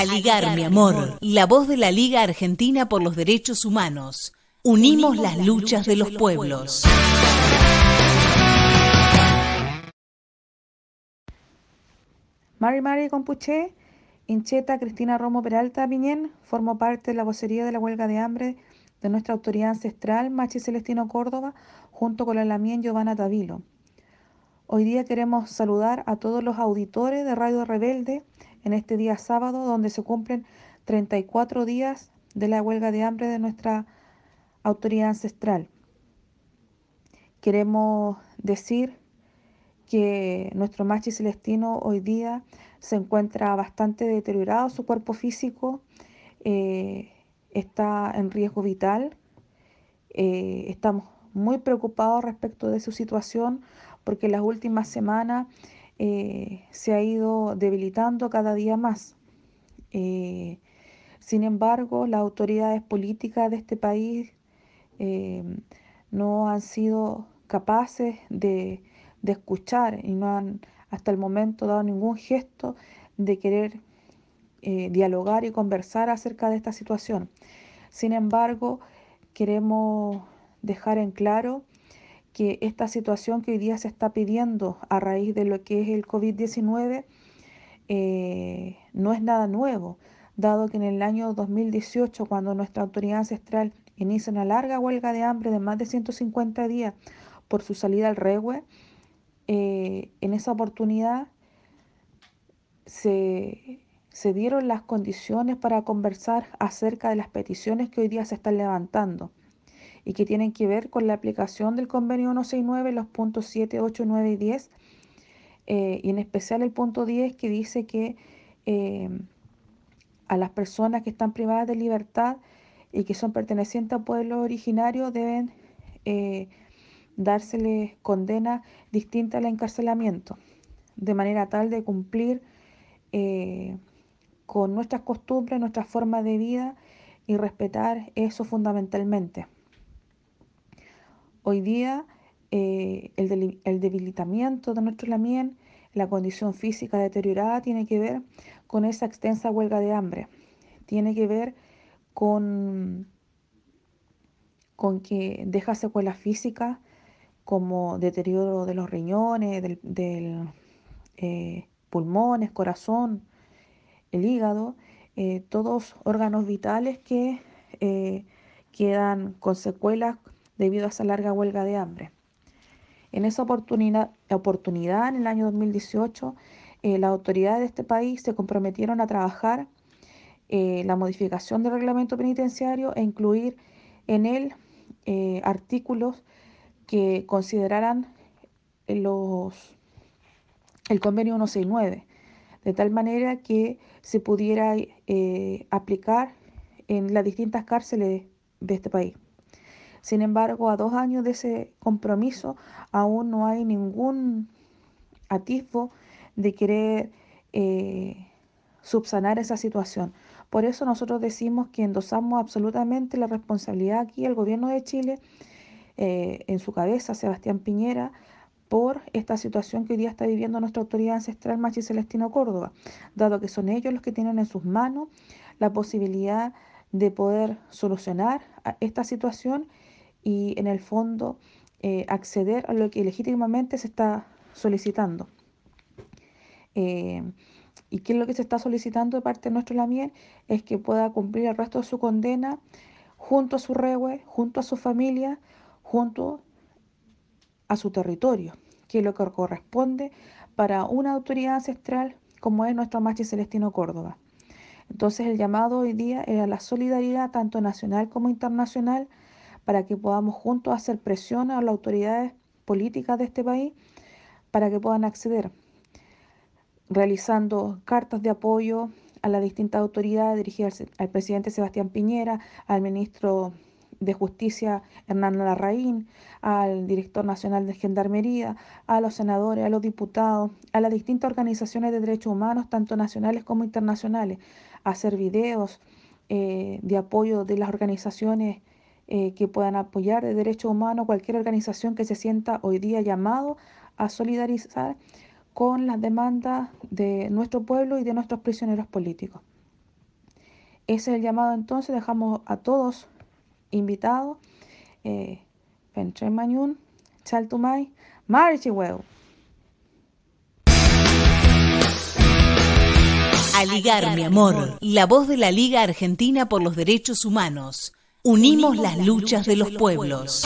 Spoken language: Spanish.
Aligar, mi amor, la voz de la Liga Argentina por los Derechos Humanos. Unimos las luchas de los pueblos. Mari Mari Compuché, Incheta Cristina Romo Peralta Piñén, formó parte de la vocería de la huelga de hambre de nuestra autoridad ancestral, Machi Celestino Córdoba, junto con la Lamien Giovanna Tavilo. Hoy día queremos saludar a todos los auditores de Radio Rebelde en este día sábado, donde se cumplen 34 días de la huelga de hambre de nuestra autoridad ancestral. Queremos decir que nuestro machi celestino hoy día se encuentra bastante deteriorado, su cuerpo físico eh, está en riesgo vital. Eh, estamos muy preocupados respecto de su situación porque las últimas semanas eh, se ha ido debilitando cada día más. Eh, sin embargo, las autoridades políticas de este país eh, no han sido capaces de, de, escuchar y no han hasta el momento dado ningún gesto de querer dialogar y conversar acerca de esta situación. Sin embargo, queremos dejar en claro que esta situación que hoy día se está pidiendo a raíz de lo que es el COVID-19 eh, no es nada nuevo, dado que en el año 2018, cuando nuestra autoridad ancestral inicia una larga huelga de hambre de más de 150 días por su salida al regue, eh, en esa oportunidad se, se dieron las condiciones para conversar acerca de las peticiones que hoy día se están levantando y que tienen que ver con la aplicación del convenio 169, los puntos 7, 8, 9 y 10, eh, y en especial el punto 10 que dice que eh, a las personas que están privadas de libertad y que son pertenecientes a pueblos originarios deben eh, dárseles condena distinta al encarcelamiento, de manera tal de cumplir con nuestras costumbres, nuestra forma de vida y respetar eso fundamentalmente. Hoy día eh, el, debilitamiento de nuestro lamien, la condición física deteriorada, tiene que ver con esa extensa huelga de hambre. Tiene que ver con, con que deja secuelas físicas como deterioro de los riñones, del, eh, pulmones, corazón, el hígado, eh, todos órganos vitales que quedan con secuelas debido a esa larga huelga de hambre. En esa oportunidad, en el año 2018, eh, las autoridades de este país se comprometieron a trabajar eh, la modificación del reglamento penitenciario e incluir en él eh, artículos que consideraran los, el convenio 169, de tal manera que se pudiera aplicar en las distintas cárceles de este país. Sin embargo, a dos años de ese compromiso, aún no hay ningún atisbo de querer eh, subsanar esa situación. Por eso nosotros decimos que endosamos absolutamente la responsabilidad aquí al gobierno de Chile, eh, en su cabeza Sebastián Piñera, por esta situación que hoy día está viviendo nuestra autoridad ancestral Machi Celestino Córdoba, dado que son ellos los que tienen en sus manos la posibilidad de poder solucionar esta situación y en el fondo eh, acceder a lo que legítimamente se está solicitando. Eh, ¿Y qué es lo que se está solicitando de parte de nuestro Lamier? Es que pueda cumplir el resto de su condena junto a su regue, junto a su familia, junto a su territorio, que es lo que corresponde para una autoridad ancestral como es nuestro Machi Celestino Córdoba. Entonces el llamado hoy día era la solidaridad tanto nacional como internacional para que podamos juntos hacer presión a las autoridades políticas de este país para que puedan acceder, realizando cartas de apoyo a las distintas autoridades dirigidas al presidente Sebastián Piñera, al ministro de Justicia Hernán Larraín, al director nacional de Gendarmería, a los senadores, a los diputados, a las distintas organizaciones de derechos humanos, tanto nacionales como internacionales, a hacer videos eh, de apoyo de las organizaciones eh, que puedan apoyar de derechos humanos cualquier organización que se sienta hoy día llamado a solidarizar con las demandas de nuestro pueblo y de nuestros prisioneros políticos. Ese es el llamado entonces, dejamos a todos invitados. Eh, Mañún, Chaltumay, Marchiwell. Aligar, mi amor, la voz de la Liga Argentina por los Derechos Humanos. Unimos las luchas de los pueblos.